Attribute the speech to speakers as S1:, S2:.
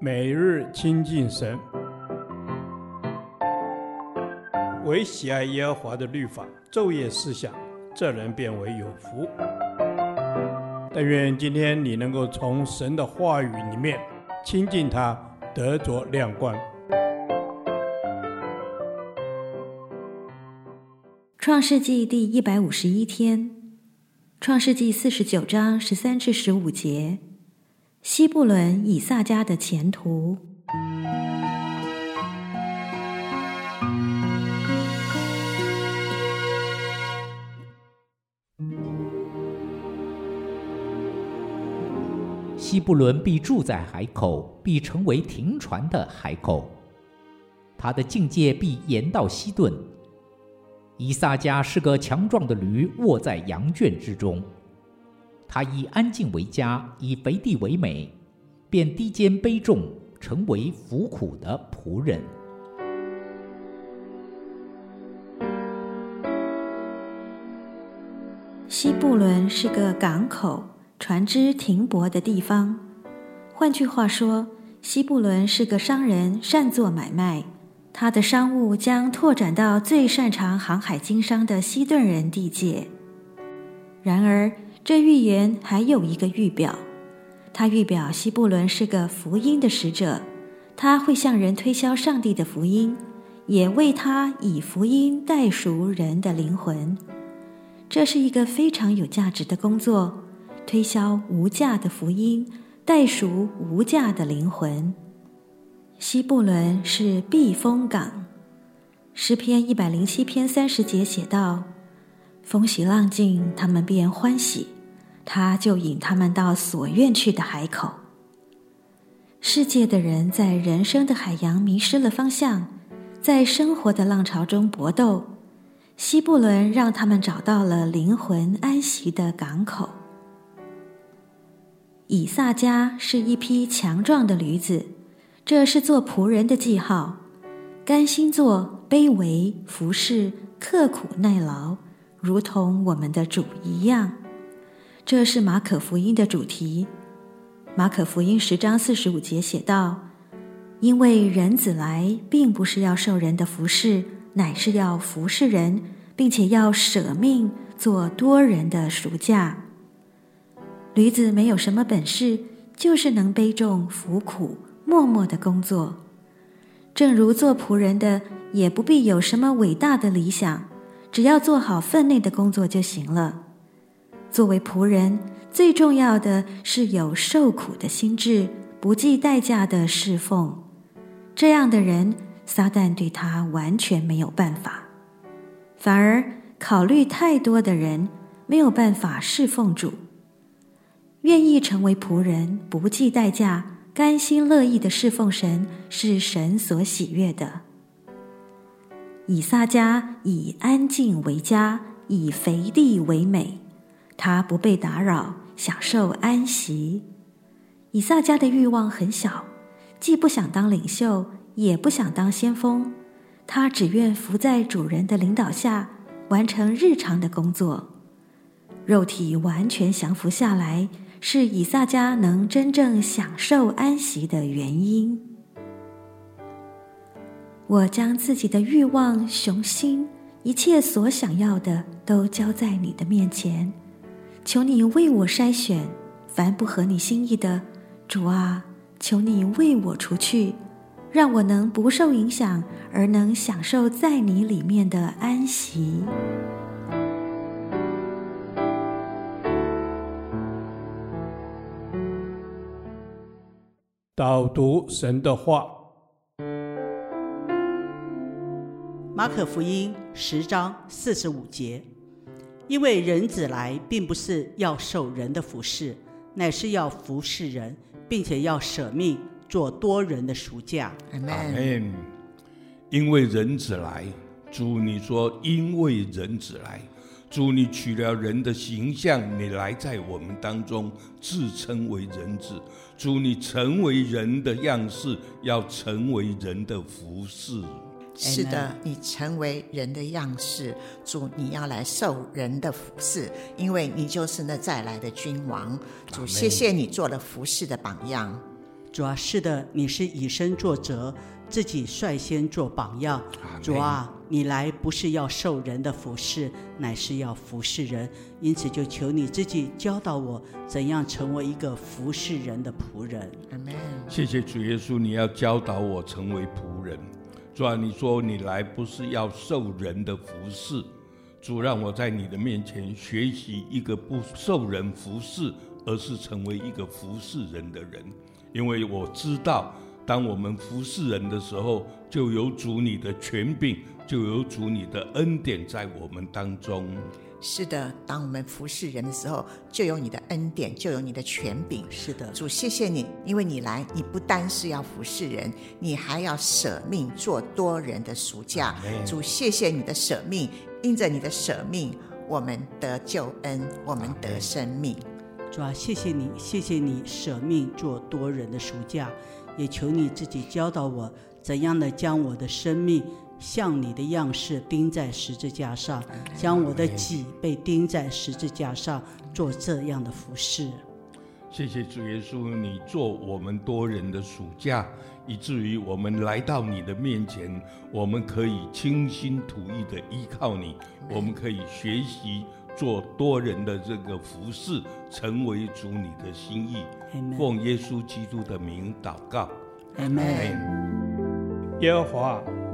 S1: 每日亲近神，唯喜爱耶和华的律法，昼夜思想，这人便为有福。但愿今天你能够从神的话语里面亲近他，得着亮光。
S2: 创世纪第一百五十一天，创世纪四十九章十三至十五节。西布伦、以萨迦的前途。
S3: 西布伦必住在海口，必成为停船的海口。他的境界必延到西顿。以萨迦是个强壮的驴，卧在羊圈之中。他以安静为家，以肥地为美，便低肩卑重，成为服苦的仆人。
S2: 西布伦是个港口，船只停泊的地方。换句话说，西布伦是个商人，善做买卖。他的商务将拓展到最擅长航海经商的西顿人地界。然而，这预言还有一个预表，他预表西布伦是个福音的使者，他会向人推销上帝的福音，也为他以福音代赎人的灵魂。这是一个非常有价值的工作，推销无价的福音，代赎无价的灵魂。西布伦是避风港，诗篇一百零七篇三十节写道：“风息浪静，他们便欢喜。”他就引他们到所愿去的海口。世界的人在人生的海洋迷失了方向，在生活的浪潮中搏斗。西布伦让他们找到了灵魂安息的港口。以萨迦是一匹强壮的驴子，这是做仆人的记号，甘心做卑微服侍，刻苦耐劳，如同我们的主一样。这是马可福音的主题。马可福音十章四十五节写道：“因为人子来，并不是要受人的服侍，乃是要服侍人，并且要舍命做多人的赎价。”驴子没有什么本事，就是能背重、服苦、默默的工作。正如做仆人的，也不必有什么伟大的理想，只要做好分内的工作就行了。作为仆人，最重要的是有受苦的心志，不计代价的侍奉。这样的人，撒旦对他完全没有办法。反而考虑太多的人，没有办法侍奉主。愿意成为仆人，不计代价、甘心乐意的侍奉神，是神所喜悦的。以撒迦以安静为家，以肥地为美。他不被打扰，享受安息。以萨迦的欲望很小，既不想当领袖，也不想当先锋，他只愿服在主人的领导下，完成日常的工作。肉体完全降服下来，是以萨迦能真正享受安息的原因。我将自己的欲望、雄心，一切所想要的，都交在你的面前。求你为我筛选，凡不合你心意的，主啊，求你为我除去，让我能不受影响，而能享受在你里面的安息。
S1: 导读神的话，
S4: 马可福音十章四十五节。因为人子来，并不是要受人的服侍，乃是要服侍人，并且要舍命做多人的赎价。
S5: 阿门。因为人子来，主你说，因为人子来，主你取了人的形象，你来在我们当中，自称为人子。主你成为人的样式，要成为人的服侍。
S6: 是的，你成为人的样式，主，你要来受人的服侍，因为你就是那再来的君王。主，谢谢你做了服侍的榜样。
S4: 主啊，是的，你是以身作则，自己率先做榜样。主啊，你来不是要受人的服侍，乃是要服侍人。因此，就求你自己教导我怎样成为一个服侍人的仆人。
S6: 阿门。
S5: 谢谢主耶稣，你要教导我成为仆人。主啊，你说你来不是要受人的服侍，主让我在你的面前学习一个不受人服侍，而是成为一个服侍人的人。因为我知道，当我们服侍人的时候，就有主你的权柄，就有主你的恩典在我们当中。
S6: 是的，当我们服侍人的时候，就有你的恩典，就有你的权柄。
S4: 是的，
S6: 主，谢谢你，因为你来，你不单是要服侍人，你还要舍命做多人的赎价。主，谢谢你的舍命，因着你的舍命，我们得救恩，我们得生命。
S4: 主啊，谢谢你，谢谢你舍命做多人的赎价，也求你自己教导我怎样的将我的生命像你的样式钉在十字架上，将我的己被钉在十字架上，做这样的服饰。
S5: 谢谢主耶稣，你做我们多人的暑假，以至于我们来到你的面前，我们可以倾心吐意的依靠你，我们可以学习。做多人的这个服饰，成为主你的心意。奉耶稣基督的名祷告。
S4: 阿门。
S1: 耶和华，